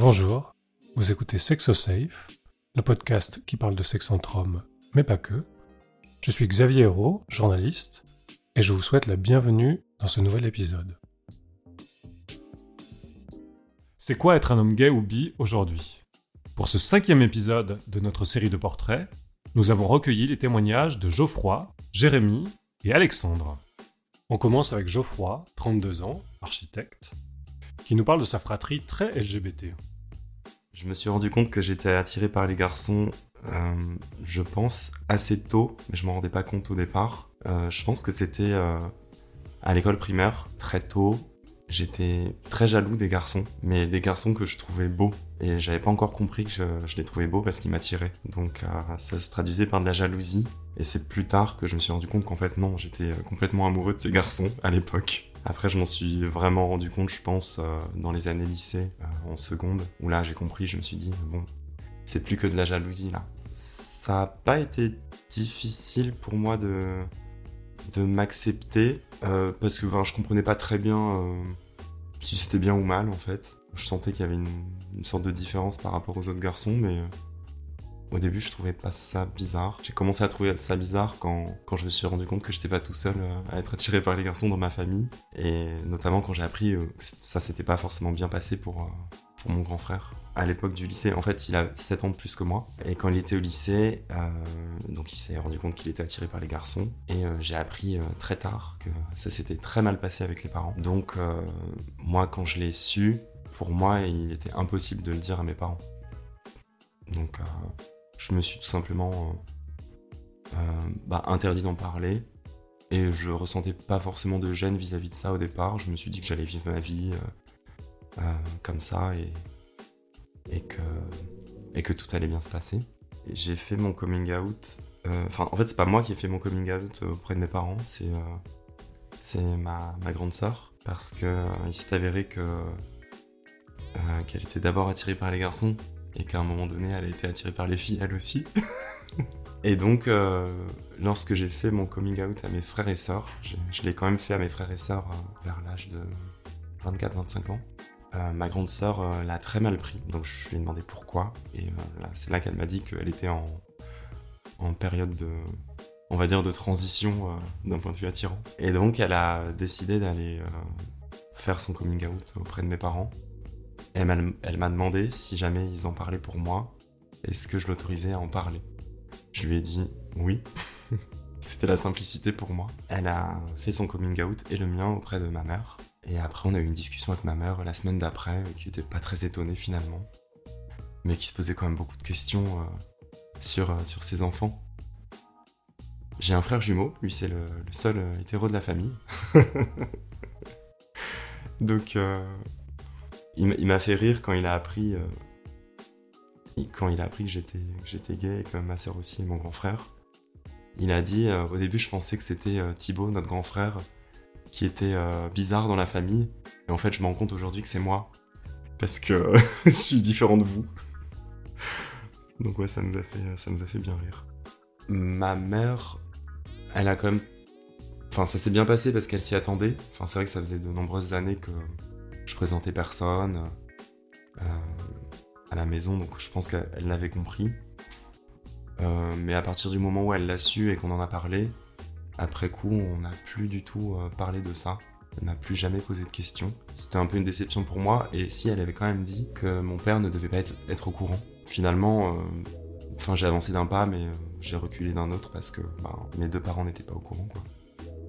Bonjour, vous écoutez Sexosafe, le podcast qui parle de sexe entre hommes, mais pas que. Je suis Xavier Hérault, journaliste, et je vous souhaite la bienvenue dans ce nouvel épisode. C'est quoi être un homme gay ou bi aujourd'hui? Pour ce cinquième épisode de notre série de portraits, nous avons recueilli les témoignages de Geoffroy, Jérémy et Alexandre. On commence avec Geoffroy, 32 ans, architecte, qui nous parle de sa fratrie très LGBT. Je me suis rendu compte que j'étais attiré par les garçons, euh, je pense, assez tôt, mais je m'en rendais pas compte au départ. Euh, je pense que c'était euh, à l'école primaire, très tôt. J'étais très jaloux des garçons, mais des garçons que je trouvais beaux. Et j'avais pas encore compris que je, les trouvais beaux parce qu'ils m'attiraient. Donc ça se traduisait par de la jalousie. Et c'est plus tard que je me suis rendu compte qu'en fait non, j'étais complètement amoureux de ces garçons à l'époque. Après, je m'en suis vraiment rendu compte, je pense, euh, dans les années lycée, euh, en seconde, où là, j'ai compris, je me suis dit, bon, c'est plus que de la jalousie, là. Ça n'a pas été difficile pour moi de, m'accepter, euh, parce que je comprenais pas très bien si c'était bien ou mal, en fait. Je sentais qu'il y avait une, une, sorte de différence par rapport aux autres garçons, mais au début, je trouvais pas ça bizarre. J'ai commencé à trouver ça bizarre quand, quand je me suis rendu compte que j'étais pas tout seul euh, à être attiré par les garçons dans ma famille. Et notamment quand j'ai appris euh, que ça s'était pas forcément bien passé pour, euh, pour mon grand frère. À l'époque du lycée, en fait, il a 7 ans de plus que moi. Et quand il était au lycée, donc il s'est rendu compte qu'il était attiré par les garçons. Et j'ai appris très tard que ça s'était très mal passé avec les parents. Donc, moi, quand je l'ai su, pour moi, il était impossible de le dire à mes parents. Donc, je me suis tout simplement euh, euh, bah, interdit d'en parler. Et je ressentais pas forcément de gêne vis-à-vis de ça au départ. Je me suis dit que j'allais vivre ma vie euh, comme ça et, que, tout allait bien se passer. J'ai fait mon coming out. Enfin, en fait, c'est pas moi qui ai fait mon coming out auprès de mes parents, c'est ma, grande sœur. Parce qu'il s'est avéré que qu'elle était d'abord attirée par les garçons et qu'à un moment donné, elle a été attirée par les filles, elle aussi. et donc, euh, lorsque j'ai fait mon coming out à mes frères et sœurs, je, l'ai quand même fait à mes frères et sœurs euh, vers l'âge de 24-25 ans. Euh, ma grande sœur l'a très mal pris, donc je lui ai demandé pourquoi. Et c'est là qu'elle m'a dit qu'elle était en, période de, on va dire, de transition d'un point de vue attirance. Et donc, elle a décidé d'aller faire son coming out auprès de mes parents. Elle m'a demandé si jamais ils en parlaient pour moi, est-ce que je l'autorisais à en parler? Je lui ai dit oui. C'était la simplicité pour moi. Elle a fait son coming out et le mien auprès de ma mère. Et après, on a eu une discussion avec ma mère la semaine d'après, qui était pas très étonnée finalement, mais qui se posait quand même beaucoup de questions euh, sur, euh, sur ses enfants. J'ai un frère jumeau, lui c'est le, seul euh, hétéro de la famille. Donc il m'a fait rire quand il a appris euh, quand il a appris que j'étais j'étais gay et que ma sœur aussi et mon grand frère. Il a dit euh, au début je pensais que c'était euh, Thibaut notre grand frère qui était bizarre dans la famille et en fait je me rends compte aujourd'hui que c'est moi parce que je suis différent de vous. Donc ouais ça nous a fait ça nous a fait bien rire. Ma mère elle a quand même enfin ça s'est bien passé parce qu'elle s'y attendait. Enfin c'est vrai que ça faisait de nombreuses années que je présentais personne euh, à la maison, donc je pense qu'elle l'avait compris. Euh, mais à partir du moment où elle l'a su et qu'on en a parlé, après coup, on n'a plus du tout euh, parlé de ça. Elle m'a plus jamais posé de questions. C'était un peu une déception pour moi. Et si elle avait quand même dit que mon père ne devait pas être, au courant. Finalement, j'ai avancé d'un pas, mais j'ai reculé d'un autre parce que bah, mes deux parents n'étaient pas au courant.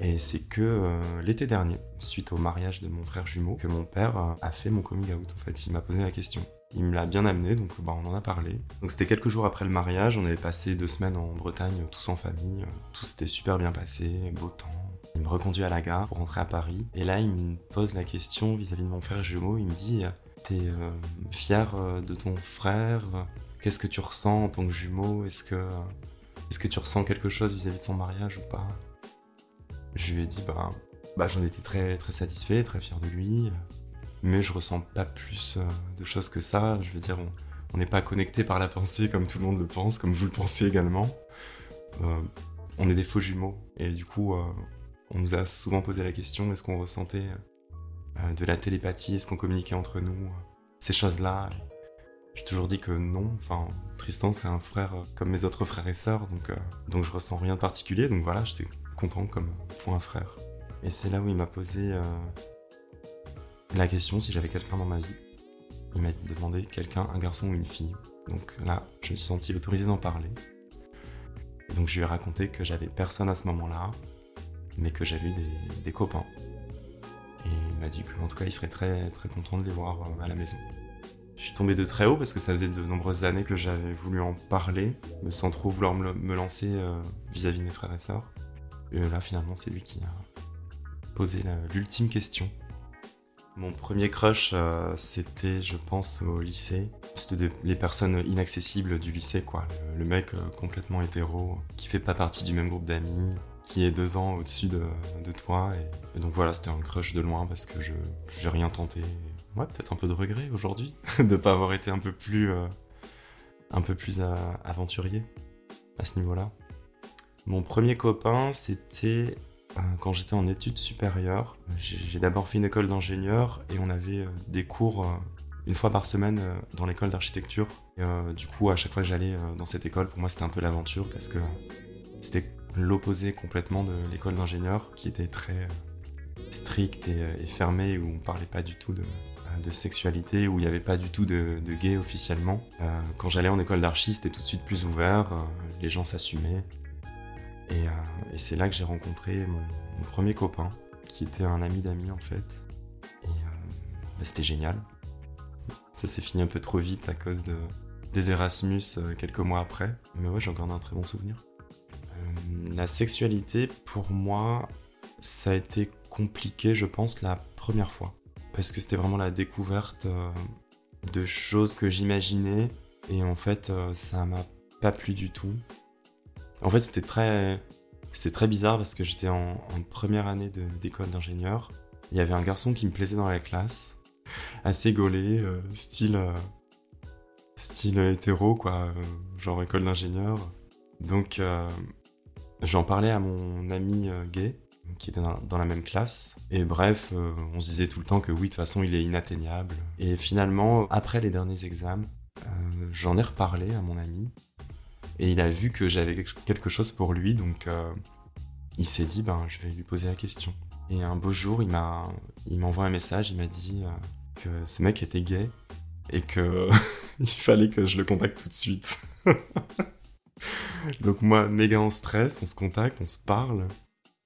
Et c'est que euh, l'été dernier, suite au mariage de mon frère jumeau, que mon père euh, a fait mon coming out. En fait, il m'a posé la question. Il me l'a bien amené, donc bah, on en a parlé. Donc c'était quelques jours après le mariage, on avait passé deux semaines en Bretagne, tous en famille. Tout s'était super bien passé, beau temps. Il me reconduit à la gare pour rentrer à Paris. Et là, il me pose la question vis-à-vis de mon frère jumeau. Il me dit T'es euh, fier de ton frère? Qu'est-ce que tu ressens en tant que jumeau? Est-ce que, est-ce que tu ressens quelque chose vis à -vis de son mariage ou pas? Je lui ai dit, bah, bah j'en étais très, très satisfait, très fier de lui, mais je ressens pas plus euh, de choses que ça. Je veux dire, on n'est pas connecté par la pensée comme tout le monde le pense, comme vous le pensez également. Euh, on est des faux jumeaux, et du coup, euh, on nous a souvent posé la question est-ce qu'on ressentait de la télépathie, est-ce qu'on communiquait entre nous, ces choses-là? J'ai toujours dit que non. Enfin, Tristan, c'est un frère comme mes autres frères et sœurs, donc, donc je ressens rien de particulier. Donc voilà, j'étais content comme pour un frère. Et c'est là où il m'a posé la question si j'avais quelqu'un dans ma vie. Il m'a demandé quelqu'un, un garçon ou une fille. Donc là, je me suis senti autorisé d'en parler. donc je lui ai raconté que j'avais personne à ce moment-là, mais que j'avais eu des, copains. Et il m'a dit qu'en tout cas, il serait très, très content de les voir euh, à la maison. Je suis tombé de très haut parce que ça faisait de nombreuses années que j'avais voulu en parler, me sans trop vouloir me, lancer euh, vis-à-vis de mes frères et sœurs. Et là, finalement, c'est lui qui a posé l'ultime question. Mon premier crush, euh, c'était, je pense, au lycée. C'était les personnes inaccessibles du lycée, quoi. Le, mec euh, complètement hétéro, qui fait pas partie du même groupe d'amis, qui est deux ans au-dessus de, toi. Et, donc voilà, c'était un crush de loin parce que je j'ai rien tenté. Ouais, peut-être un peu de regret aujourd'hui de pas avoir été un peu plus, euh, un peu plus aventurier à ce niveau-là. Mon premier copain, c'était euh, quand j'étais en études supérieures. J'ai d'abord fait une école d'ingénieur et on avait euh, des cours euh, une fois par semaine dans l'école d'architecture. du coup, à chaque fois que j'allais dans cette école, pour moi, c'était un peu l'aventure parce que c'était l'opposé complètement de l'école d'ingénieur qui était très stricte et, fermée où on parlait pas du tout de, sexualité, où il n'y avait pas du tout de, de gay officiellement. quand j'allais en école d'archi, c'était tout de suite plus ouvert, les gens s'assumaient. Euh, et, c'est là que j'ai rencontré mon, premier copain, qui était un ami d'amis en fait. Et euh, bah, c'était génial. Ça s'est fini un peu trop vite à cause de, des Erasmus euh, quelques mois après. Mais ouais, j'en garde un très bon souvenir. la sexualité, pour moi, ça a été compliqué, je pense, la première fois. Parce que c'était vraiment la découverte de choses que j'imaginais. Et en fait, ça m'a pas plu du tout. En fait, c'était très, très bizarre parce que j'étais en, première année d'école d'ingénieur. Il y avait un garçon qui me plaisait dans la classe, assez gaulé, euh, style, euh, style hétéro, quoi, euh, genre école d'ingénieur. Donc, j'en parlais à mon ami gay, qui était dans, la même classe. Et bref, on se disait tout le temps que oui, de toute façon, il est inatteignable. Et finalement, après les derniers examens, j'en ai reparlé à mon ami. Et il a vu que j'avais quelque chose pour lui, donc euh, il s'est dit, ben, je vais lui poser la question. Et un beau jour, il m'a, m'envoie un message, il m'a dit euh, que ce mec était gay et que il fallait que je le contacte tout de suite. donc moi, méga en stress, on se contacte, on se parle.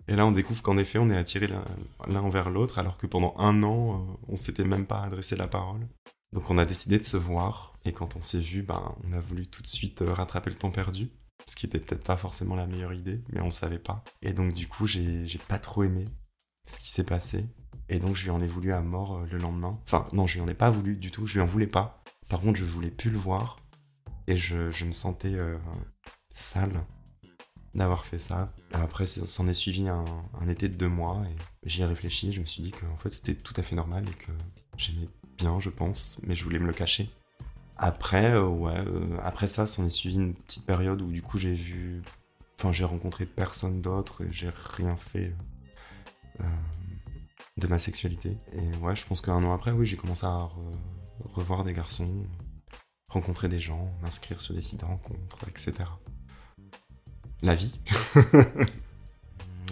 Et là, on découvre qu'en effet, on est attirés l'un envers l'autre, alors que pendant un an, euh, on s'était même pas adressé la parole. Donc on a décidé de se voir, et quand on s'est vu, ben, on a voulu tout de suite euh, rattraper le temps perdu, ce qui était peut-être pas forcément la meilleure idée, mais on savait pas. Et donc du coup, j'ai pas trop aimé ce qui s'est passé, et donc je lui en ai voulu à mort euh, le lendemain. Enfin, non, je lui en ai pas voulu du tout, je lui en voulais pas. Par contre, je voulais plus le voir, et je, me sentais euh, sale d'avoir fait ça. Après, s'en est suivi un, un, été de deux mois, et j'y ai réfléchi, je me suis dit qu'en fait c'était tout à fait normal et que j'aimais bien, je pense, mais je voulais me le cacher. Après, euh, ouais, euh, après ça, s'en est suivi une petite période où du coup j'ai vu, enfin j'ai rencontré personne d'autre et j'ai rien fait euh, de ma sexualité. Et ouais, je pense qu'un an après, oui, j'ai commencé à revoir des garçons, rencontrer des gens, m'inscrire sur des sites de rencontres, etc. La vie.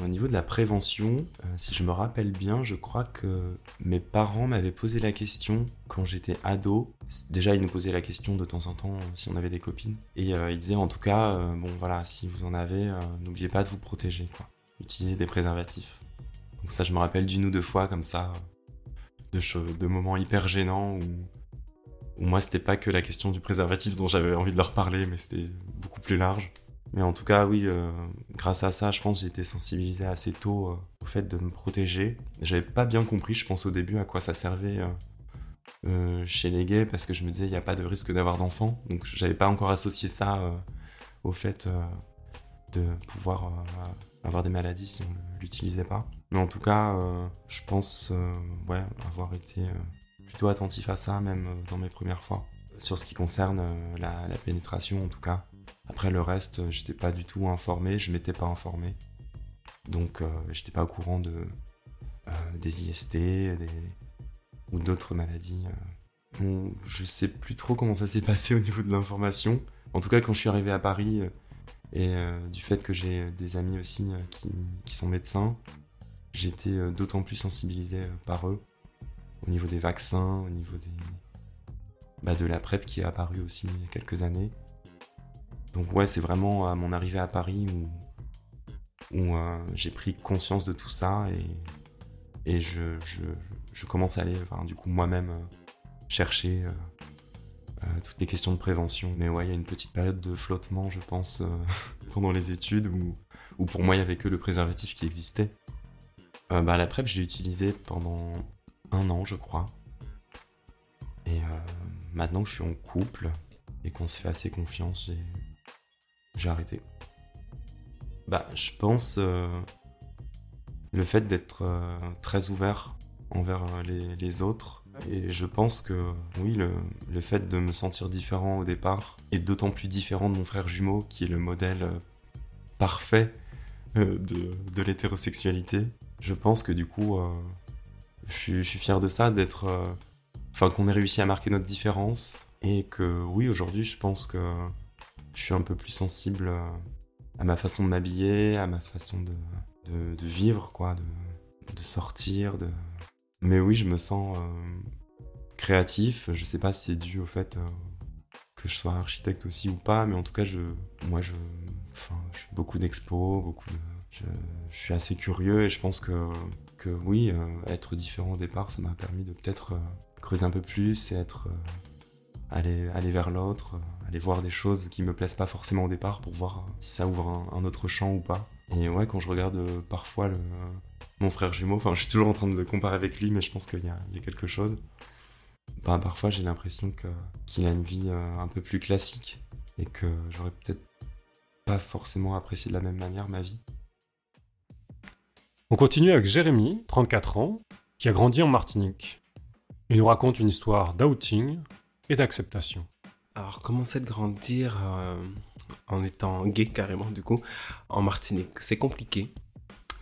Au niveau de la prévention, euh, si je me rappelle bien, je crois que mes parents m'avaient posé la question quand j'étais ado. Déjà, ils nous posaient la question de temps en temps euh, si on avait des copines. Et euh, ils disaient en tout cas, bon voilà, si vous en avez, n'oubliez pas de vous protéger, quoi. Utilisez des préservatifs. Donc ça, je me rappelle d'une ou deux fois comme ça, de, de moments hyper gênants où, où moi, c'était pas que la question du préservatif dont j'avais envie de leur parler, mais c'était beaucoup plus large. Mais en tout cas, oui, euh, grâce à ça, je pense j'ai été sensibilisé assez tôt euh, au fait de me protéger. J'avais pas bien compris, je pense au début, à quoi ça servait euh, chez les gays, parce que je me disais, il n'y a pas de risque d'avoir d'enfants. Donc, j'avais pas encore associé ça au fait de pouvoir avoir des maladies si on ne l'utilisait pas. Mais en tout cas, je pense avoir été plutôt attentif à ça, même dans mes premières fois. Sur ce qui concerne la pénétration, en tout cas. Après le reste, euh, j'étais pas du tout informé, je m'étais pas informé. Donc euh, j'étais pas au courant de, euh, des IST ou d'autres maladies bon, je sais plus trop comment ça s'est passé au niveau de l'information. En tout cas, quand je suis arrivé à Paris, et du fait que j'ai des amis aussi qui, qui, sont médecins, j'étais d'autant plus sensibilisé par eux au niveau des vaccins, au niveau des, bah, de la PrEP qui est apparue aussi il y a quelques années. Donc ouais, c'est vraiment à mon arrivée à Paris où, euh, j'ai pris conscience de tout ça et, je, commence à aller du coup moi-même euh, chercher euh, toutes les questions de prévention. Mais ouais, il y a une petite période de flottement, je pense, pendant les études où, où, pour moi il n'y avait que le préservatif qui existait. bah, la PrEP, je l'ai utilisé pendant un an, je crois. Et maintenant que je suis en couple et qu'on se fait assez confiance, j'ai arrêté. Bah, je pense euh, le fait d'être euh, très ouvert envers euh, les, autres. Et je pense que oui, le, le, fait de me sentir différent au départ est d'autant plus différent de mon frère jumeau qui est le modèle parfait de, de l'hétérosexualité. Je pense que du coup, je, suis, fier de ça, d'être enfin qu'on ait réussi à marquer notre différence et que oui aujourd'hui je pense que je suis un peu plus sensible à ma façon de m'habiller, à ma façon de, vivre quoi, de, sortir, mais oui je me sens euh, créatif, je sais pas si c'est dû au fait euh, que je sois architecte aussi ou pas, mais en tout cas je moi je fais beaucoup d'expos, je, suis assez curieux et je pense que oui, euh, être différent au départ, ça m'a permis de peut-être creuser un peu plus et être euh, aller, vers l'autre, euh, aller voir des choses qui me plaisent pas forcément au départ pour voir si ça ouvre un, autre champ ou pas. Et ouais, quand je regarde euh, parfois le, mon frère jumeau, enfin je suis toujours en train de comparer avec lui, mais je pense qu'il y, a quelque chose. Bah, parfois j'ai l'impression qu'il a une vie un peu plus classique et que j'aurais peut-être pas forcément apprécié de la même manière ma vie. On continue avec Jérémy, 34 ans, qui a grandi en Martinique. Il nous raconte une histoire d'outing et d'acceptation. Alors, commencer de grandir euh, en étant gay carrément, du coup, en Martinique, c'est compliqué.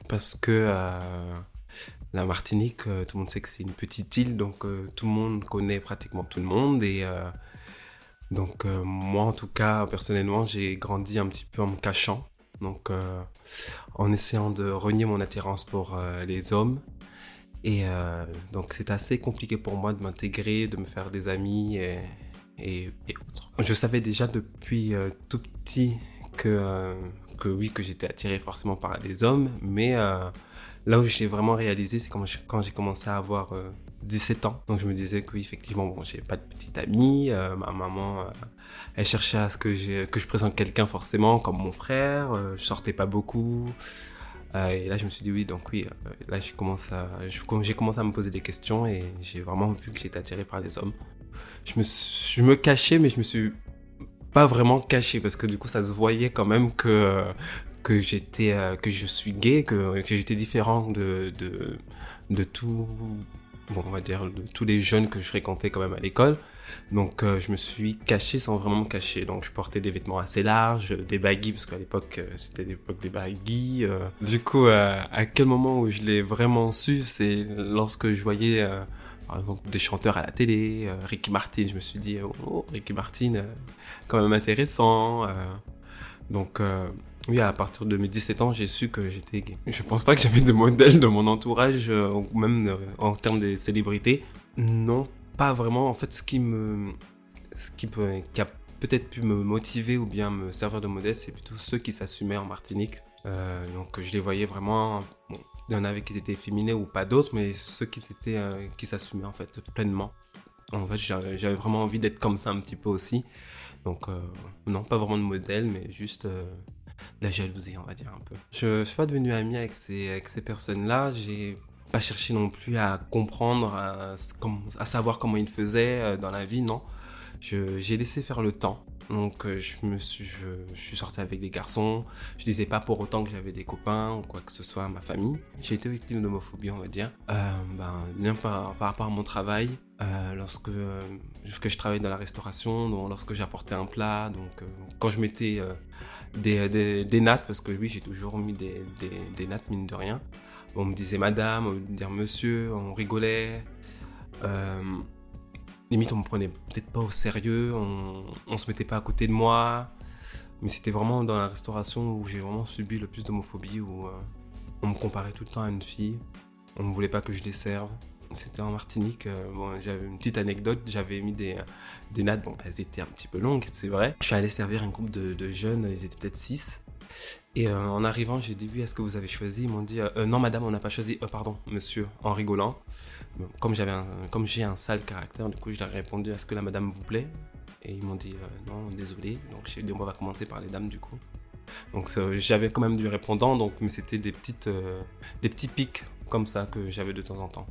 Parce que euh, la Martinique, euh, tout le monde sait que c'est une petite île, donc tout le monde connaît pratiquement tout le monde. Et donc, moi, en tout cas, personnellement, j'ai grandi un petit peu en me cachant. Donc, en essayant de renier mon attirance pour les hommes et donc c'est assez compliqué pour moi de m'intégrer, de me faire des amis et, autres. Je savais déjà depuis euh, tout petit que, euh, que oui, que j'étais attiré forcément par les hommes, mais là où j'ai vraiment réalisé, c'est quand j'ai commencé à avoir 17 ans. Donc je me disais que oui, effectivement, bon, j'ai pas de petite amie, ma maman, elle cherchait à ce que, que je présente quelqu'un forcément comme mon frère, je sortais pas beaucoup. Euh, et là, je me suis dit oui, donc oui, euh, là, j'ai commencé, à, j'ai commencé à me poser des questions et j'ai vraiment vu que j'étais attiré par les hommes. Je me, je me cachais, mais je me suis pas vraiment caché parce que du coup, ça se voyait quand même que, que j'étais, euh, que je suis gay, que, j'étais différent de, de, de tout, bon, on va dire, de tous les jeunes que je fréquentais quand même à l'école. Donc euh, je me suis caché sans vraiment me cacher. Donc je portais des vêtements assez larges, des baggy parce qu'à l'époque euh, c'était l'époque des baggy. Euh. Du coup, à quel moment où je l'ai vraiment su, c'est lorsque je voyais par exemple des chanteurs à la télé, Ricky Martin. Je me suis dit oh Ricky Martin, quand même intéressant. donc oui, à partir de mes 17 ans, j'ai su que j'étais gay. Je pense pas que j'avais de modèles de mon entourage, ou même en termes de célébrités. Non, pas vraiment. En fait, ce qui me, ce qui peut, qui a peut-être pu me motiver ou bien me servir de modèle, c'est plutôt ceux qui s'assumaient en Martinique. Euh, donc, je les voyais vraiment. Il y en avait qui étaient féminins ou pas d'autres, mais ceux qui étaient, euh, qui s'assumaient en fait pleinement. En fait, j'avais vraiment envie d'être comme ça un petit peu aussi. Donc, euh, non, pas vraiment de modèle, mais juste de la jalousie, on va dire un peu. Je, je suis pas devenu ami avec ces, personnes-là. J'ai pas chercher non plus à comprendre, à, à savoir comment il faisait euh, dans la vie, non. J'ai laissé faire le temps. Donc euh, je me suis, je, suis sorti avec des garçons. Je disais pas pour autant que j'avais des copains ou quoi que ce soit à ma famille. J'ai été victime d'homophobie, on va dire. Euh, ben, par, par rapport à mon travail, euh, lorsque euh, que je travaillais dans la restauration, donc lorsque j'apportais un plat, donc quand je mettais des, des, des, nattes, parce que oui j'ai toujours mis des, des nattes mine de rien on me disait madame, on me disait monsieur, on rigolait. Limite, on me prenait peut-être pas au sérieux, on, on se mettait pas à côté de moi. Mais c'était vraiment dans la restauration où j'ai vraiment subi le plus d'homophobie, où euh, on me comparait tout le temps à une fille. On ne voulait pas que je les serve. C'était en Martinique. euh, bon, j'avais une petite anecdote. J'avais mis des, des nattes. Bon, elles étaient un petit peu longues, c'est vrai. Je suis allé servir un groupe de, de jeunes. Ils étaient peut-être 6. Et euh, en arrivant, j'ai dit oui, est-ce que vous avez choisi? Ils m'ont dit euh, non, madame, on n'a pas choisi. Euh, pardon, monsieur, en rigolant. Comme j'avais, comme j'ai un sale caractère, du coup, je leur ai répondu est-ce que la madame vous plaît? Et ils m'ont dit non, désolé. Donc j'ai dit on va commencer par les dames du coup. Donc j'avais quand même du répondant, donc mais c'était des petites, des petits pics comme ça que j'avais de temps en temps.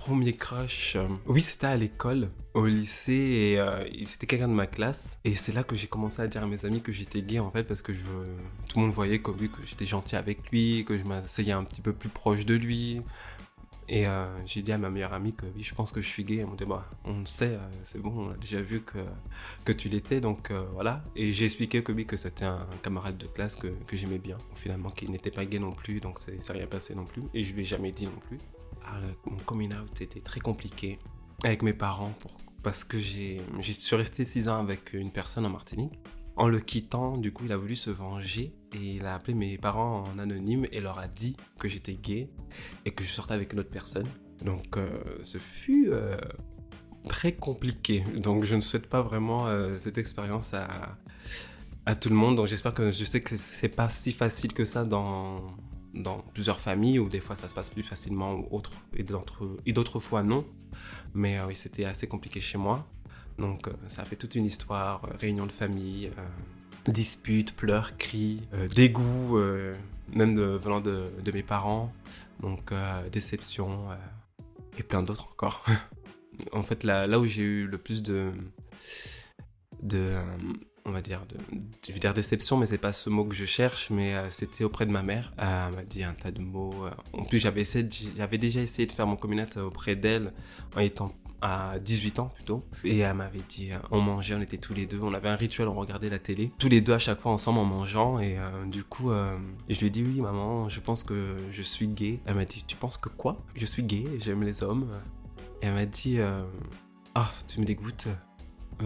Premier crush, euh, oui c'était à l'école, au lycée, et, euh, c'était quelqu'un de ma classe. Et c'est là que j'ai commencé à dire à mes amis que j'étais gay en fait, parce que je, tout le monde voyait comme lui, que j'étais gentil avec lui, que je m'asseyais un petit peu plus proche de lui. Et euh, j'ai dit à ma meilleure amie que oui, je pense que je suis gay. Elle m'a dit, bah, on le sait, c'est bon, on a déjà vu que, que tu l'étais, donc voilà. Et j'ai expliqué que oui, que c'était un camarade de classe que, que j'aimais bien, finalement, qui n'était pas gay non plus, donc ça rien passé non plus. Et je lui ai jamais dit non plus. Le- mon coming out, c'était très compliqué avec mes parents parce que j'ai, je suis resté six ans avec une personne en Martinique. En le quittant, du coup, il a voulu se venger et il a appelé mes parents en anonyme et leur a dit que j'étais gay et que je sortais avec une autre personne. Donc, euh, ce fut euh, très compliqué. Donc, je ne souhaite pas vraiment euh, cette expérience à, à tout le monde. Donc, j'espère que je sais que c'est pas si facile que ça dans dans plusieurs familles où des fois ça se passe plus facilement ou autre et d'autres fois non. Mais euh, oui, c'était assez compliqué chez moi. Donc, euh, ça a fait toute une histoire, euh, réunion de famille. euh, disputes, pleurs, cris, dégoût, même venant de, de mes parents, donc déception et plein d'autres encore. en fait, là, là où j'ai eu le plus de, de on va dire, de, je vais dire déception, mais c'est pas ce mot que je cherche, mais euh, c'était auprès de ma mère. Elle m'a dit un tas de mots. euh. En plus, j'avais déjà essayé de faire mon communauté auprès d'elle en étant à 18 ans plutôt. Et elle m'avait dit, euh, on mangeait, on était tous les deux, on avait un rituel, on regardait la télé, tous les deux à chaque fois ensemble en mangeant. Et du coup, je lui ai dit, oui, maman, je pense que je suis gay. Elle m'a dit, tu penses que quoi? Je suis gay, j'aime les hommes. Et elle m'a dit, ah, tu me dégoûtes,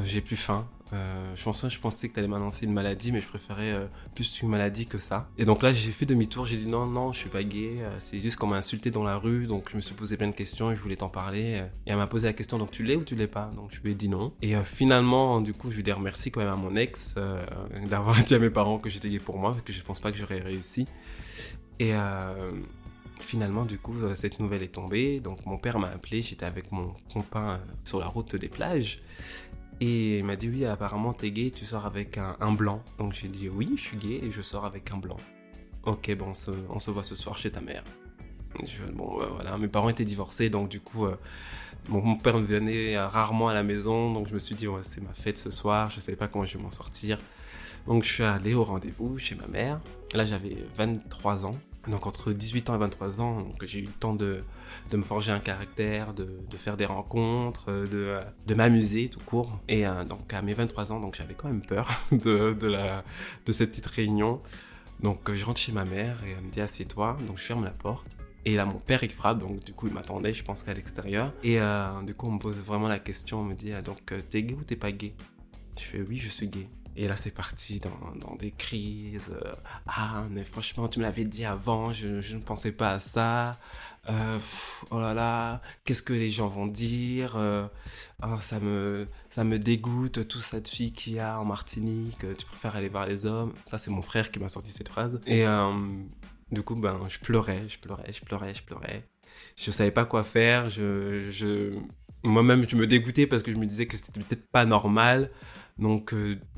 j'ai plus faim. Euh, je, pensais, je pensais que tu allais m'annoncer une maladie, mais je préférais euh, plus une maladie que ça. Et donc là, j'ai fait demi-tour, j'ai dit non, non, je suis pas gay, euh, c'est juste qu'on m'a insulté dans la rue, donc je me suis posé plein de questions et je voulais t'en parler. Et elle m'a posé la question, donc tu l'es ou tu l'es pas? Donc je lui ai dit non. Et finalement, du coup, je lui ai dit remercie quand même à mon ex d'avoir dit à mes parents que j'étais gay pour moi, parce que je pense pas que j'aurais réussi. Et finalement, du coup, cette nouvelle est tombée. Donc mon père m'a appelé, j'étais avec mon copain sur la route des plages. Et il m'a dit oui, apparemment t'es gay, tu sors avec un, un blanc. Donc j'ai dit oui, je suis gay et je sors avec un blanc. Ok, bon, on se, on se voit ce soir chez ta mère. Je, bon, voilà, mes parents étaient divorcés, donc du coup, euh, mon père venait rarement à la maison, donc je me suis dit c'est ma fête ce soir, je savais pas comment je vais m'en sortir. Donc je suis allé au rendez-vous chez ma mère. Là j'avais 23 ans. Donc entre 18 ans et 23 ans, j'ai eu le temps de, de me forger un caractère, de, de faire des rencontres, de, de m'amuser tout court. Et euh, donc à mes 23 ans, j'avais quand même peur de, de, la, de cette petite réunion. Donc euh, je rentre chez ma mère et elle me dit assieds-toi. Donc je ferme la porte. Et là mon père il frappe, donc du coup il m'attendait, je pense qu'à l'extérieur. Et euh, du coup on me pose vraiment la question, on me dit ah, donc t'es gay ou t'es pas gay? Je fais oui je suis gay. Et là, c'est parti dans, des crises. Euh, ah, mais franchement, tu me l'avais dit avant, je, ne pensais pas à ça. Euh, oh là là, qu'est-ce que les gens vont dire euh, oh, ça, me, ça me dégoûte, toute cette fille qu'il y a en Martinique. Tu préfères aller voir les hommes. Ça, c'est mon frère qui m'a sorti cette phrase. Et du coup, ben, je pleurais, je pleurais, je pleurais, je pleurais. Je savais pas quoi faire. Je, je... Moi-même, je me dégoûtais parce que je me disais que c'était peut-être pas normal. Donc,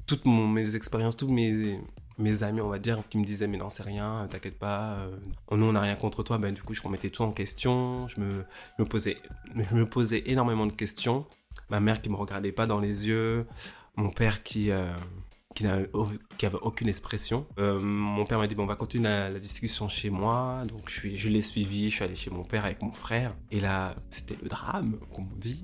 toutes mes expériences, tous mes, mes amis, on va dire, qui me disaient mais non, c'est rien, t'inquiète pas, euh, nous on n'a rien contre toi, ben du coup je remettais tout en question, je me, je me, posais, je me posais énormément de questions. Ma mère qui me regardait pas dans les yeux, mon père qui, euh, qui n'avait aucune expression. Euh, mon père m'a dit bon on va continuer la, discussion chez moi, donc je, je l'ai suivi, je suis allé chez mon père avec mon frère, et là c'était le drame, comme on dit.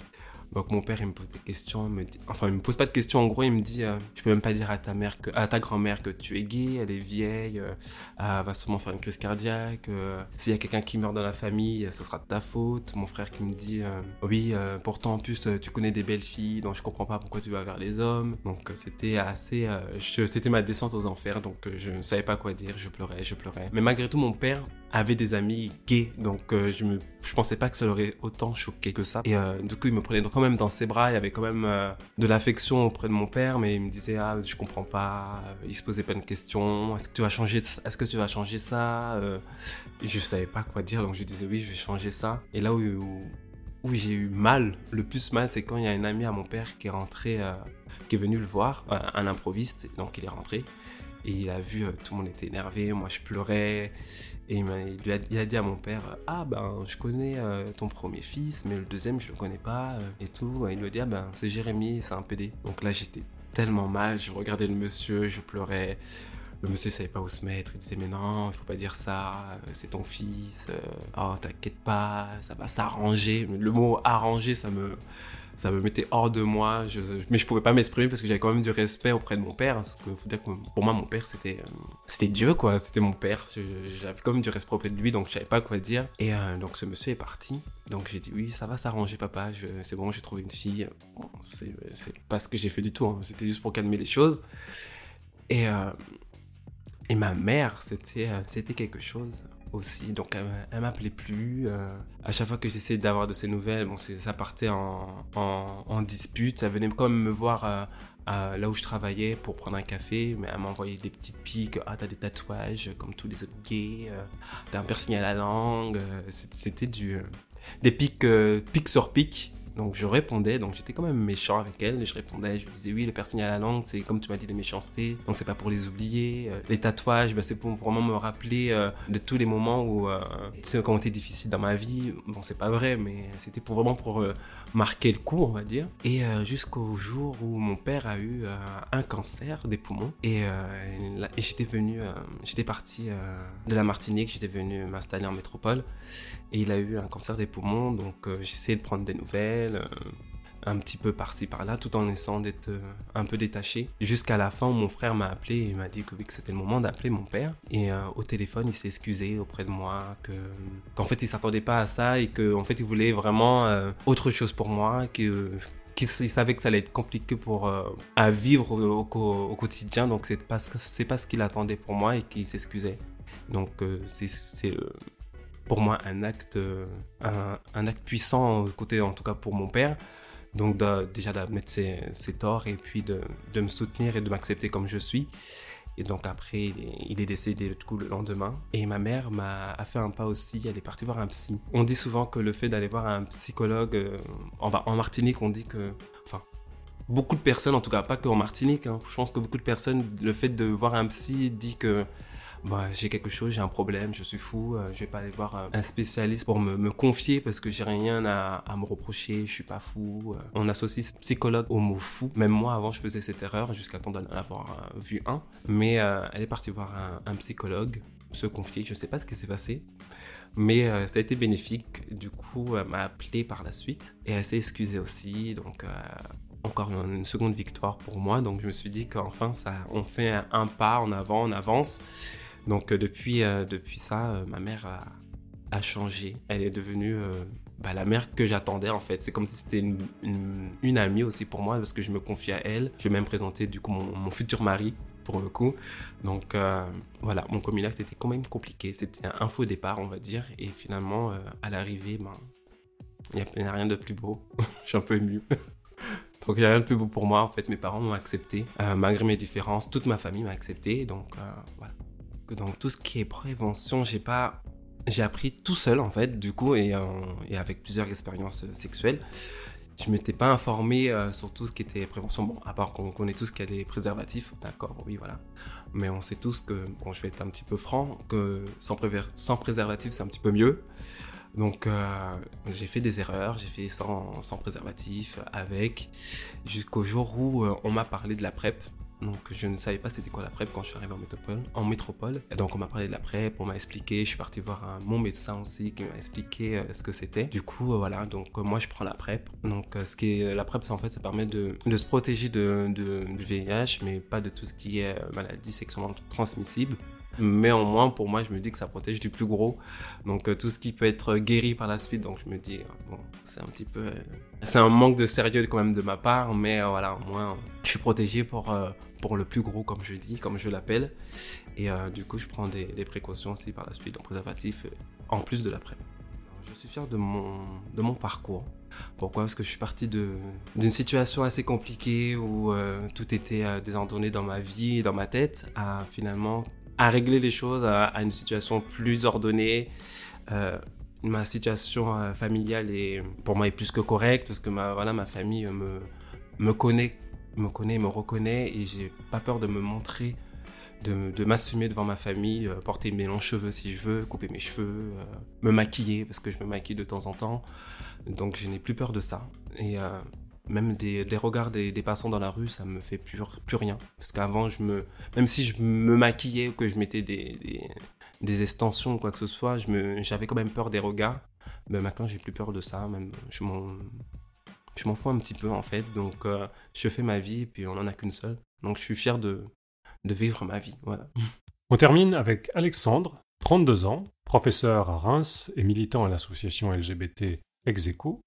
Donc mon père, il me pose des questions, il me dit, enfin il me pose pas de questions. En gros, il me dit, euh, je peux même pas dire à ta mère que, à ta grand-mère que tu es gay, elle est vieille, euh, elle va sûrement faire une crise cardiaque. euh, S'il y a quelqu'un qui meurt dans la famille, ce sera de ta faute. Mon frère qui me dit, euh, oui, pourtant en plus tu connais des belles filles, donc je comprends pas pourquoi tu vas vers les hommes. Donc c'était assez, c'était ma descente aux enfers, donc je ne savais pas quoi dire, je pleurais, je pleurais. Mais malgré tout, mon père avait des amis gays, donc euh, je me, je pensais pas que ça l'aurait autant choqué que ça. Et euh, du coup, il me prenait quand même dans ses bras, il y avait quand même euh, de l'affection auprès de mon père, mais il me disait ah je comprends pas, il se posait plein de questions, est-ce que tu vas changer, est-ce que tu vas changer ça Je savais pas quoi dire, donc je disais oui je vais changer ça. Et là où, où, j'ai eu mal, le plus mal, c'est quand il y a un ami à mon père qui est rentré, euh, qui est venu le voir, un improviste, donc il est rentré. Et il a vu, tout le monde était énervé, moi je pleurais. Et il, a, dit à mon père Ah ben, je connais euh, ton premier fils, mais le deuxième, je le connais pas, euh, et tout. Il lui a dit Ah ben, c'est Jérémy, c'est un PD. Donc là, j'étais tellement mal, je regardais le monsieur, je pleurais. Le monsieur savait pas où se mettre, il disait Mais non, il faut pas dire ça, euh, c'est ton fils, oh t'inquiète pas, ça va s'arranger. Le mot arranger, ça me ça me mettait hors de moi, mais je pouvais pas m'exprimer parce que j'avais quand même du respect auprès de mon père. Parce que faut dire que pour moi, mon père, c'était euh, c'était Dieu, quoi. C'était mon père. J'avais quand même du respect auprès de lui, donc je savais pas quoi dire. Et euh, donc ce monsieur est parti. Donc j'ai dit oui, ça va s'arranger, papa. C'est bon, j'ai trouvé une fille. Bon, c'est pas ce que j'ai fait du tout. hein. C'était juste pour calmer les choses. Et euh, et ma mère, c'était c'était quelque chose aussi. Donc elle, m'appelait plus. euh, à chaque fois que j'essayais d'avoir de ses nouvelles, bon, ça partait en, en, dispute. Elle venait quand même me voir euh, là où je travaillais pour prendre un café, mais elle m'envoyait des petites piques. Ah, t'as des tatouages comme tous les autres gays. euh, t'as un piercing à la langue. C'était du des euh, pics sur pics. Donc je répondais, donc j'étais quand même méchant avec elle, et je répondais, je lui disais oui, le piercing à la langue, c'est comme tu m'as dit des méchancetés, donc c'est pas pour les oublier. Euh, Les tatouages, bah, c'est pour vraiment me rappeler euh, de tous les moments où euh, sais, quand été difficile dans ma vie. Bon, c'est pas vrai, mais c'était pour vraiment pour euh, marquer le coup, on va dire. Et euh, jusqu'au jour où mon père a eu un cancer des poumons, et, et j'étais venu, j'étais parti de la Martinique, j'étais venu m'installer en métropole. Et il a eu un cancer des poumons, donc euh, j'essayais de prendre des nouvelles, euh, un petit peu par-ci par-là, tout en essayant d'être euh, un peu détaché. Jusqu'à la fin où mon frère m'a appelé et m'a dit que, oui, que c'était le moment d'appeler mon père. Et au téléphone, il s'est excusé auprès de moi, que qu'en fait il s'attendait pas à ça et qu'en en fait il voulait vraiment autre chose pour moi, qu'il savait que ça allait être compliqué pour à vivre au, quotidien, donc c'est pas pas ce qu'il attendait pour moi et qu'il s'excusait. Donc c'est pour moi un acte, euh, un, acte puissant, euh, côté en tout cas pour mon père. Donc déjà d'admettre ses, torts et puis de, de me soutenir et de m'accepter comme je suis. Et donc après, il est, décédé coup le lendemain. Et ma mère m'a a fait un pas aussi, elle est partie voir un psy. On dit souvent que le fait d'aller voir un psychologue, euh, en, en Martinique, on dit que... Enfin, beaucoup de personnes, en tout cas pas que en Martinique, hein, je pense que beaucoup de personnes, le fait de voir un psy dit que bah, j'ai quelque chose, j'ai un problème, je suis fou, euh, je vais pas aller voir euh, un spécialiste pour me, me confier parce que j'ai rien à, à me reprocher, je suis pas fou. euh. On associe psychologue au mot fou. Même moi, avant, je faisais cette erreur jusqu'à temps d'en avoir euh, vu un. Mais elle est partie voir un, psychologue, se confier, je sais pas ce qui s'est passé. Mais ça a été bénéfique. Du coup, elle m'a appelé par la suite et elle s'est excusée aussi. Donc, encore une, seconde victoire pour moi. Donc, je me suis dit qu'enfin, ça, on fait un pas en avant, on avance. Donc euh, depuis, euh, depuis ça, euh, ma mère a, changé. Elle est devenue bah, la mère que j'attendais en fait. C'est comme si c'était une, amie aussi pour moi parce que je me confie à elle. Je vais même présenter du coup mon, futur mari pour le coup. Donc voilà, mon coming out était quand même compliqué. C'était un faux départ on va dire. Et finalement, à l'arrivée, ben, il n'y a, rien de plus beau. je suis un peu ému. Donc il n'y a rien de plus beau pour moi en fait. Mes parents m'ont accepté. Malgré mes différences, toute ma famille m'a accepté. Donc voilà que dans tout ce qui est prévention, j'ai pas, j'ai appris tout seul en fait, du coup, et, euh, avec plusieurs expériences euh, sexuelles. Je m'étais pas informé euh, sur tout ce qui était prévention, bon, à part qu'on connaît tous qu'il y a des préservatifs, d'accord, oui, voilà. Mais on sait tous que, bon, je vais être un petit peu franc, que sans, préservatif, c'est un petit peu mieux. Donc, j'ai fait des erreurs, j'ai fait sans, préservatif, avec, jusqu'au jour où on m'a parlé de la PrEP. Donc je ne savais pas c'était quoi la PrEP quand je suis arrivé en métropole. Donc on m'a parlé de la PrEP, on m'a expliqué. Je suis parti voir mon médecin aussi qui m'a expliqué euh, ce que c'était. Du coup, euh, voilà, donc euh, moi je prends la PrEP. Donc ce qui la PrEP, en fait, ça permet de, de se protéger de, de, du VIH, mais pas de tout ce qui est maladie sexuellement transmissible. Mais au moins, pour moi, je me dis que ça protège du plus gros. Donc, euh, tout ce qui peut être guéri par la suite. Donc, je me dis, euh, bon, c'est un petit peu. Euh, c'est un manque de sérieux quand même de ma part. Mais voilà, au moins, je suis protégé pour, pour le plus gros, comme je dis, comme je l'appelle. Et du coup, je prends des, des, précautions aussi par la suite, donc préservatif, en plus de l'après. Je suis fier de mon, de mon parcours. Pourquoi? Parce que je suis parti d'une situation assez compliquée où tout était désordonné dans ma vie et dans ma tête à finalement à régler les choses à, une situation plus ordonnée. Euh, ma situation euh, familiale est pour moi est plus que correcte parce que ma voilà ma famille me me connaît me connaît me reconnaît et j'ai pas peur de me montrer de, de m'assumer devant ma famille euh, porter mes longs cheveux si je veux couper mes cheveux me maquiller parce que je me maquille de temps en temps donc je n'ai plus peur de ça même des, regards des, passants dans la rue, ça me fait plus, rien. Parce qu'avant, même si je me maquillais ou que je mettais des, extensions ou quoi que ce soit, j'avais quand même peur des regards. Mais maintenant, j'ai plus peur de ça. Même, je m'en, je m'en fous un petit peu en fait. Donc, euh, je fais ma vie et puis on en a qu'une seule. Donc, je suis fier de, de vivre ma vie. Voilà. On termine avec Alexandre, 32 ans, professeur à Reims et militant à l'association LGBT Execo.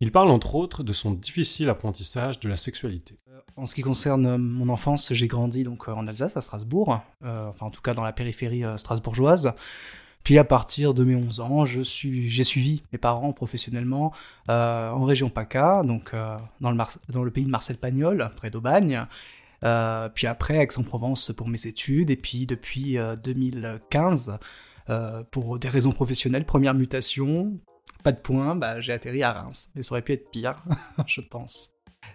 Il parle entre autres de son difficile apprentissage de la sexualité. Euh, en ce qui concerne euh, mon enfance, j'ai grandi donc euh, en Alsace, à Strasbourg, enfin en tout cas dans la périphérie strasbourgeoise. Puis à partir de mes 11 ans, j'ai suivi mes parents professionnellement en région PACA, donc dans, le dans le pays de Marcel Pagnol, près d'Aubagne. puis après Aix-en-Provence pour mes études, et puis depuis 2015, pour des raisons professionnelles, première mutation, pas de points, bah, j'ai atterri à Reims. Mais ça aurait pu être pire, je pense.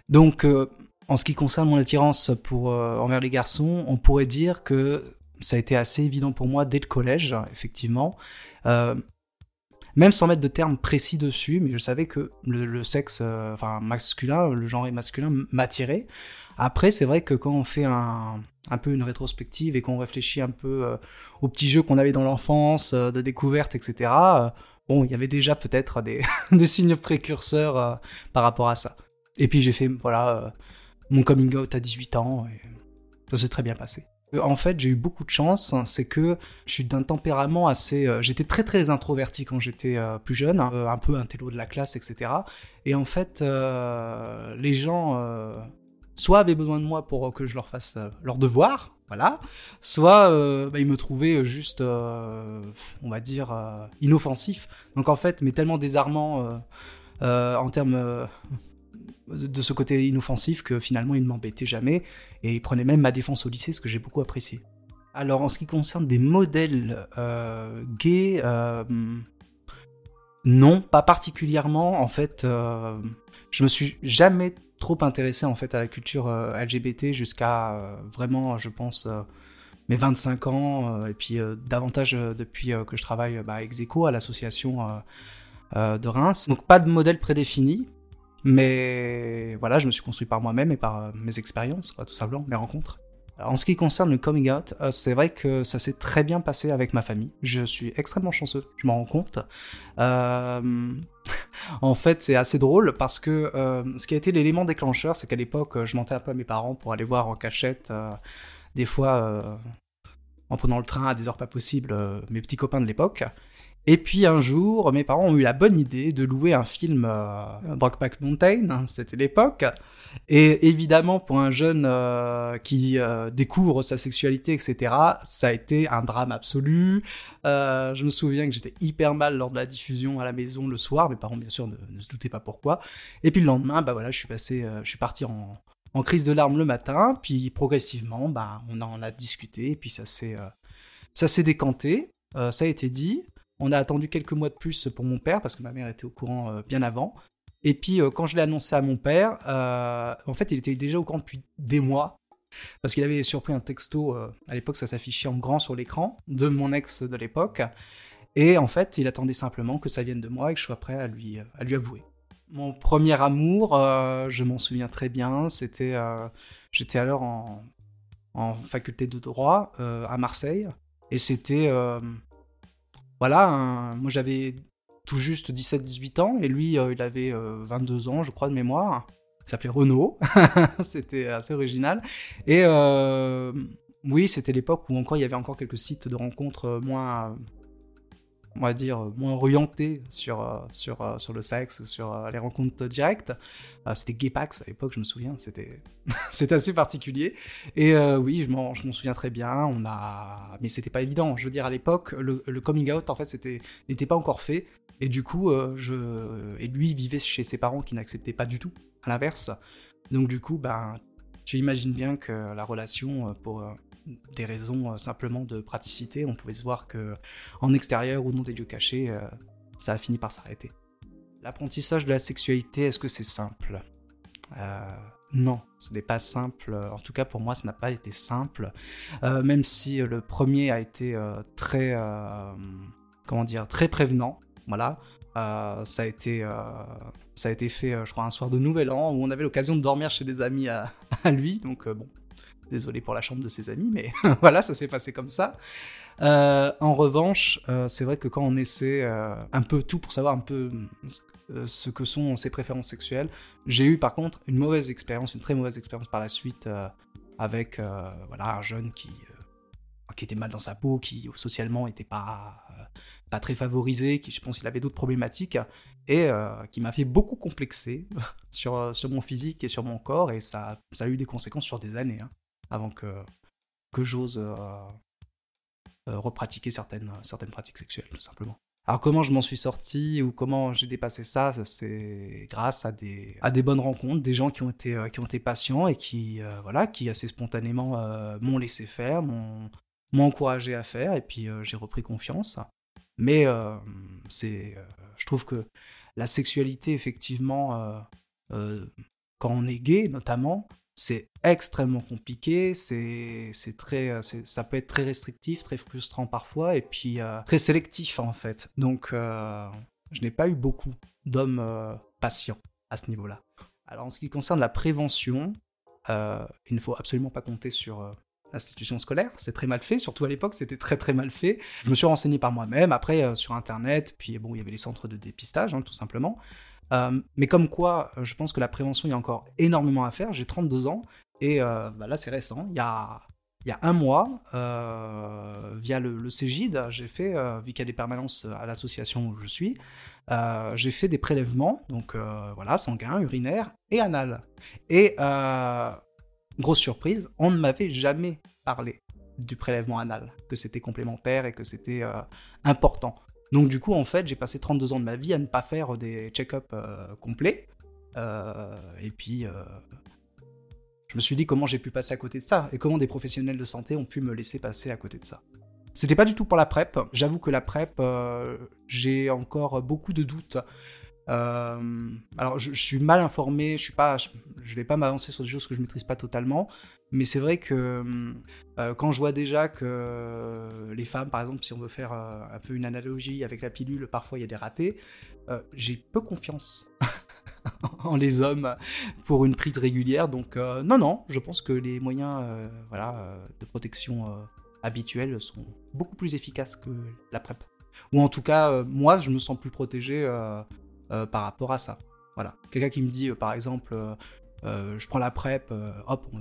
Donc, euh, en ce qui concerne mon attirance pour, euh, envers les garçons, on pourrait dire que ça a été assez évident pour moi dès le collège, effectivement. Euh, même sans mettre de termes précis dessus, mais je savais que le, sexe, enfin masculin, le genre masculin m'attirait. Après, c'est vrai que quand on fait un, un peu une rétrospective et qu'on réfléchit un peu aux petits jeux qu'on avait dans l'enfance, de découverte, etc., il y avait déjà peut-être des, signes précurseurs euh, par rapport à ça. Et puis j'ai fait, voilà, euh, mon coming out à 18 ans, et ça s'est très bien passé. Euh, en fait, j'ai eu beaucoup de chance, hein, c'est que je suis d'un tempérament assez... j'étais très très introverti quand j'étais plus jeune, hein, un peu un télo de la classe, etc. Et en fait, les gens soit avaient besoin de moi pour que je leur fasse leur devoir, Soit euh, bah, il me trouvait juste, euh, on va dire, euh, inoffensif. Donc en fait, mais tellement désarmant en termes de ce côté inoffensif que finalement il ne m'embêtait jamais et il prenait même ma défense au lycée, ce que j'ai beaucoup apprécié. Alors en ce qui concerne des modèles gays, non, pas particulièrement. En fait, je me suis jamais trop intéressé en fait à la culture euh, LGBT jusqu'à euh, vraiment, je pense, euh, mes 25 ans, et puis davantage depuis que je travaille bah, ex à l'association de Reims. Donc pas de modèle prédéfini, mais voilà, je me suis construit par moi-même et par mes expériences, tout simplement, mes rencontres. En ce qui concerne le coming out, c'est vrai que ça s'est très bien passé avec ma famille. Je suis extrêmement chanceux, je m'en rends compte. Euh, en fait, c'est assez drôle parce que euh, ce qui a été l'élément déclencheur, c'est qu'à l'époque, je mentais un peu à mes parents pour aller voir en cachette, euh, des fois euh, en prenant le train à des heures pas possibles, mes petits copains de l'époque. Et puis un jour, mes parents ont eu la bonne idée de louer un film euh, Brokeback Mountain, hein, c'était l'époque. Et évidemment, pour un jeune euh, qui euh, découvre sa sexualité, etc., ça a été un drame absolu. Euh, je me souviens que j'étais hyper mal lors de la diffusion à la maison le soir. Mes parents, bien sûr, ne, se doutaient pas pourquoi. Et puis le lendemain, bah voilà, je suis passé, je suis parti en, en, crise de larmes le matin. Puis progressivement, bah on en a discuté. Et puis ça s'est, ça s'est décanté. ça a été dit. On a attendu quelques mois de plus pour mon père, parce que ma mère était au courant euh, bien avant. Et puis, euh, quand je l'ai annoncé à mon père, euh, en fait, il était déjà au courant depuis des mois. Parce qu'il avait surpris un texto, à l'époque ça s'affichait en grand sur l'écran, de mon ex de l'époque. Et en fait, il attendait simplement que ça vienne de moi et que je sois prêt à lui, à lui avouer. Mon premier amour, je m'en souviens très bien, c'était... J'étais alors en, en faculté de droit à Marseille. Et c'était. Voilà, moi j'avais tout juste 17-18 ans, et lui, il avait 22 ans, je crois, de mémoire. Il s'appelait Renaud, c'était assez original. Et oui, c'était l'époque où encore il y avait encore quelques sites de rencontres moins on va dire, moins orienté sur, euh, sur, euh, sur le sexe, sur euh, les rencontres directes. c'était Gaypax à l'époque, je me souviens, c'était assez particulier. Et oui, je m'en souviens très bien, on a... mais c'était pas évident. Je veux dire, à l'époque, le, coming out, en fait, n'était pas encore fait. Et du coup, je... et lui vivait chez ses parents qui n'acceptaient pas du tout, à l'inverse. Donc du coup, ben, tu imagines bien que la relation pour des raisons euh, simplement de praticité. On pouvait se voir que en extérieur ou dans des lieux cachés, euh, ça a fini par s'arrêter. L'apprentissage de la sexualité, est-ce que c'est simple? Euh, Non, ce n'est pas simple. En tout cas, pour moi, ça n'a pas été simple. même si le premier a été très, comment dire, très prévenant. Voilà, ça a été, ça a été fait, je crois, un soir de Nouvel An où on avait l'occasion de dormir chez des amis à, à lui. Donc bon, Désolé pour la chambre de ses amis, mais voilà, ça s'est passé comme ça. Euh, en revanche, euh, c'est vrai que quand on essaie euh, un peu tout pour savoir un peu ce que sont ses préférences sexuelles, j'ai eu par contre une mauvaise expérience, une très mauvaise expérience par la suite avec voilà un jeune qui qui était mal dans sa peau, qui socialement était pas pas très favorisé, qui je pense qu'il avait d'autres problématiques et qui m'a fait beaucoup complexer sur, sur mon physique et sur mon corps et ça, ça a eu des conséquences sur des années. Hein avant que, que j'ose euh, euh, repratiquer certaines, certaines pratiques sexuelles, tout simplement. Alors comment je m'en suis sorti ou comment j'ai dépassé ça, c'est grâce à des, à des bonnes rencontres, des gens qui ont été, euh, qui ont été patients et qui, voilà, qui assez spontanément m'ont laissé faire, m'ont encouragé à faire et puis j'ai repris confiance. Mais c'est, je trouve que la sexualité, effectivement, quand on est gay notamment, c'est extrêmement compliqué, c'est très, euh, ça peut être très restrictif, très frustrant parfois, et puis euh, très sélectif en fait. Donc, euh, je n'ai pas eu beaucoup d'hommes patients à ce niveau-là. Alors, en ce qui concerne la prévention, il ne faut absolument pas compter sur l'institution scolaire. C'est très mal fait, surtout à l'époque, c'était très très mal fait. Je me suis renseigné par moi-même, après sur Internet, puis bon, il y avait les centres de dépistage, hein, tout simplement. Euh, mais comme quoi, euh, je pense que la prévention, il y a encore énormément à faire. J'ai 32 ans et euh, bah là, c'est récent. Il y a, un mois, via le, le Cégide, j'ai fait, vu qu'il y a des permanences à l'association où je suis, j'ai fait des prélèvements, donc voilà, sanguin, urinaire et anal. Et grosse surprise, on ne m'avait jamais parlé du prélèvement anal, que c'était complémentaire et que c'était important. Donc du coup, en fait, j'ai passé 32 ans de ma vie à ne pas faire des check-up euh, complets. Euh, et puis, euh, je me suis dit comment j'ai pu passer à côté de ça et comment des professionnels de santé ont pu me laisser passer à côté de ça. C'était pas du tout pour la PrEP. J'avoue que la PrEP, j'ai encore beaucoup de doutes. alors, je, suis mal informé, je suis vais pas m'avancer sur des choses que je maîtrise pas totalement. Mais c'est vrai que euh, quand je vois déjà que les femmes, par exemple, si on veut faire euh, un peu une analogie avec la pilule, parfois il y a des ratés, euh, j'ai peu confiance en les hommes pour une prise régulière. Donc non, non, je pense que les moyens voilà, de protection habituels sont beaucoup plus efficaces que la PrEP. Ou en tout cas, moi, je me sens plus protégé par rapport à ça. Voilà. Quelqu'un qui me dit, par exemple, je prends la PrEP, hop, on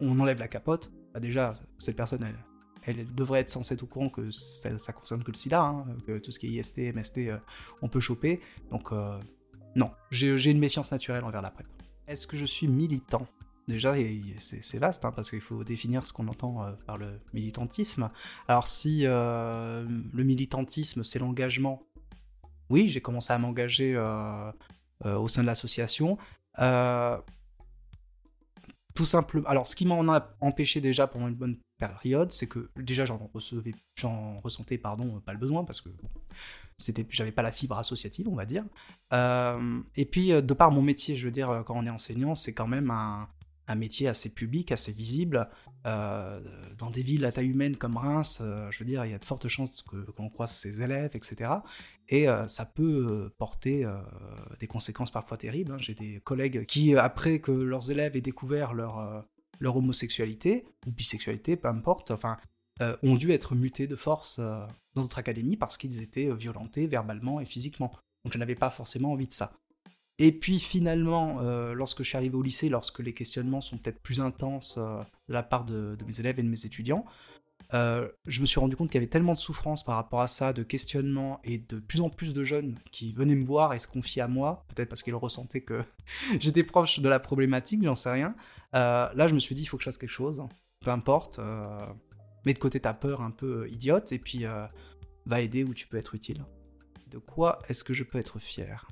enlève la capote, bah déjà, cette personne, elle, devrait être censée être au courant que ça, ça concerne que le sida, hein, que tout ce qui est IST, MST, euh, on peut choper. Donc, euh, non, j'ai une méfiance naturelle envers la PrEP. Est-ce que je suis militant? Déjà, c'est vaste, hein, parce qu'il faut définir ce qu'on entend euh, par le militantisme. Alors, si le militantisme, c'est l'engagement, oui, j'ai commencé à m'engager au sein de l'association. Tout simplement. Alors, ce qui m'en a empêché déjà pendant une bonne période, c'est que déjà j'en recevais, j'en ressentais pardon pas le besoin parce que c'était, j'avais pas la fibre associative, on va dire. Euh, et puis euh, de par mon métier, je veux dire, quand on est enseignant, c'est quand même un, un métier assez public, assez visible. Euh, dans des villes à taille humaine comme Reims, euh, je veux dire, il y a de fortes chances qu'on croise ses élèves, etc. Et euh, ça peut porter des conséquences parfois terribles. Hein. J'ai des collègues qui, après que leurs élèves aient découvert leur, leur homosexualité ou bisexualité, peu importe, ont dû être mutés de force dans notre académie parce qu'ils étaient violentés verbalement et physiquement. Donc je n'avais pas forcément envie de ça. Et puis finalement, lorsque je suis arrivé au lycée, lorsque les questionnements sont peut-être plus intenses de la part de, mes élèves et de mes étudiants, euh, je me suis rendu compte qu'il y avait tellement de souffrance par rapport à ça, de questionnement, et de plus en plus de jeunes qui venaient me voir et se confiaient à moi, peut-être parce qu'ils ressentaient que j'étais proche de la problématique, j'en sais rien. Euh, là, je me suis dit, il faut que je fasse quelque chose, peu importe. Euh, mets de côté ta peur un peu idiote, et puis va aider où tu peux être utile. De quoi est-ce que je peux être fier?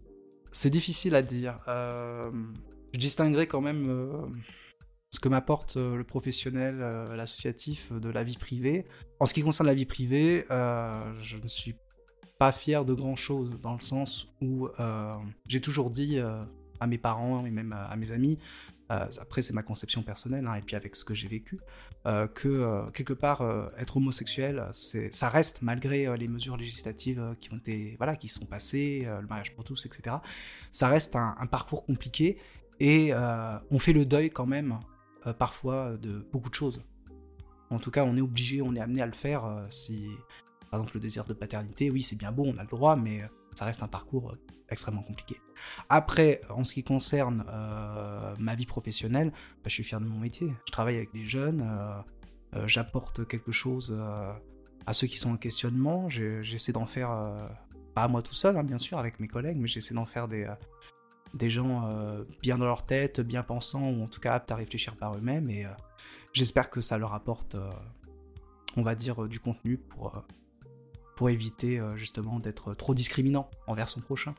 C'est difficile à dire. je distinguerai quand même ce que m'apporte euh, le professionnel, euh, l'associatif euh, de la vie privée. En ce qui concerne la vie privée, je ne suis pas fier de grand chose dans le sens où j'ai toujours dit à mes parents et même à, mes amis, après c'est ma conception personnelle hein, et puis avec ce que j'ai vécu, que quelque part être homosexuel, ça reste malgré les mesures législatives qui ont été voilà qui sont passées, le mariage pour tous, etc. Ça reste un, un parcours compliqué et on fait le deuil quand même euh, parfois de beaucoup de choses. En tout cas, on est obligé, on est amené à le faire euh, si, par exemple, le désir de paternité, oui, c'est bien beau, on a le droit, mais euh, ça reste un parcours extrêmement compliqué. Après, en ce qui concerne ma vie professionnelle, bah, je suis fier de mon métier. Je travaille avec des jeunes, j'apporte quelque chose à ceux qui sont en questionnement. J'essaie d'en faire, pas à moi tout seul, hein, bien sûr, avec mes collègues, mais j'essaie d'en faire des, des gens euh, bien dans leur tête, bien pensants, ou en tout cas aptes à réfléchir par eux-mêmes. Et euh, j'espère que ça leur apporte, euh, on va dire, du contenu pour, pour éviter justement d'être trop discriminant envers son prochain.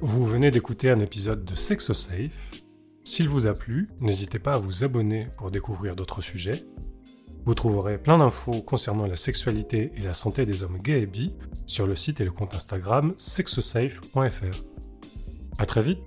Vous venez d'écouter un épisode de Sex Safe. S'il vous a plu, n'hésitez pas à vous abonner pour découvrir d'autres sujets. Vous trouverez plein d'infos concernant la sexualité et la santé des hommes gays et bi sur le site et le compte Instagram sexosafe.fr. À très vite